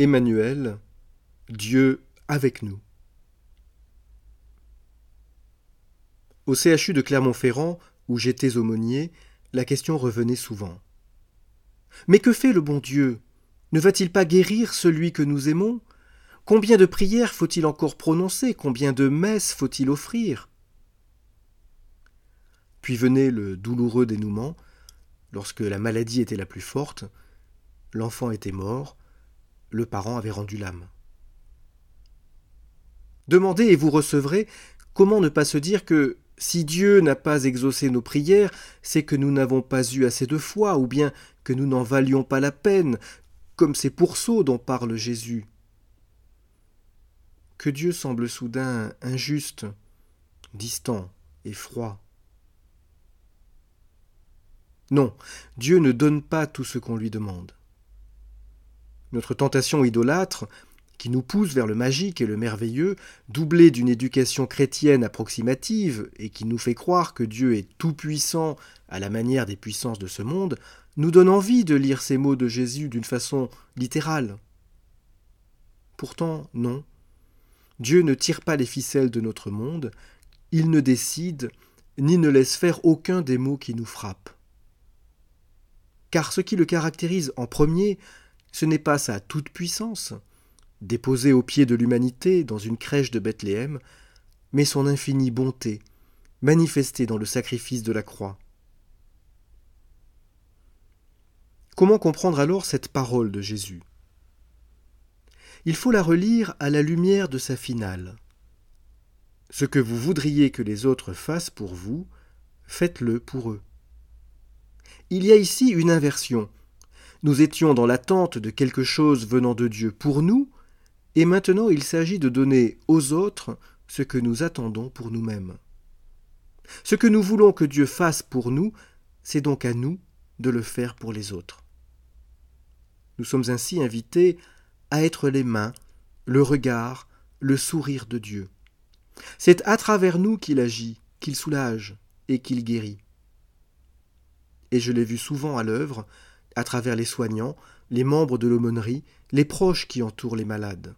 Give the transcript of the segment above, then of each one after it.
Emmanuel, Dieu avec nous. Au CHU de Clermont-Ferrand, où j'étais aumônier, la question revenait souvent. Mais que fait le bon Dieu? Ne va-t-il pas guérir celui que nous aimons? Combien de prières faut-il encore prononcer? Combien de messes faut-il offrir? Puis venait le douloureux dénouement, lorsque la maladie était la plus forte, l'enfant était mort, le parent avait rendu l'âme. Demandez et vous recevrez, comment ne pas se dire que si Dieu n'a pas exaucé nos prières, c'est que nous n'avons pas eu assez de foi, ou bien que nous n'en valions pas la peine, comme ces pourceaux dont parle Jésus. Que Dieu semble soudain injuste, distant et froid. Non, Dieu ne donne pas tout ce qu'on lui demande. Notre tentation idolâtre, qui nous pousse vers le magique et le merveilleux, doublé d'une éducation chrétienne approximative et qui nous fait croire que Dieu est tout-puissant à la manière des puissances de ce monde, nous donne envie de lire ces mots de Jésus d'une façon littérale. Pourtant, non. Dieu ne tire pas les ficelles de notre monde, il ne décide, ni ne laisse faire aucun des mots qui nous frappent. Car ce qui le caractérise en premier, ce n'est pas sa toute-puissance, déposé aux pieds de l'humanité dans une crèche de Bethléem, mais son infinie bonté, manifestée dans le sacrifice de la croix. Comment comprendre alors cette parole de Jésus? Il faut la relire à la lumière de sa finale. Ce que vous voudriez que les autres fassent pour vous, faites-le pour eux. Il y a ici une inversion. Nous étions dans l'attente de quelque chose venant de Dieu pour nous, et maintenant il s'agit de donner aux autres ce que nous attendons pour nous-mêmes. Ce que nous voulons que Dieu fasse pour nous, c'est donc à nous de le faire pour les autres. Nous sommes ainsi invités à être les mains, le regard, le sourire de Dieu. C'est à travers nous qu'il agit, qu'il soulage et qu'il guérit. Et je l'ai vu souvent à l'œuvre, à travers les soignants, les membres de l'aumônerie, les proches qui entourent les malades.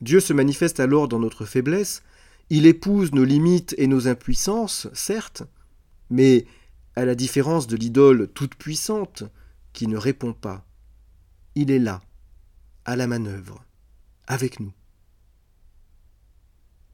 Dieu se manifeste alors dans notre faiblesse, il épouse nos limites et nos impuissances, certes, mais à la différence de l'idole toute puissante, qui ne répond pas, il est là, à la manœuvre, avec nous.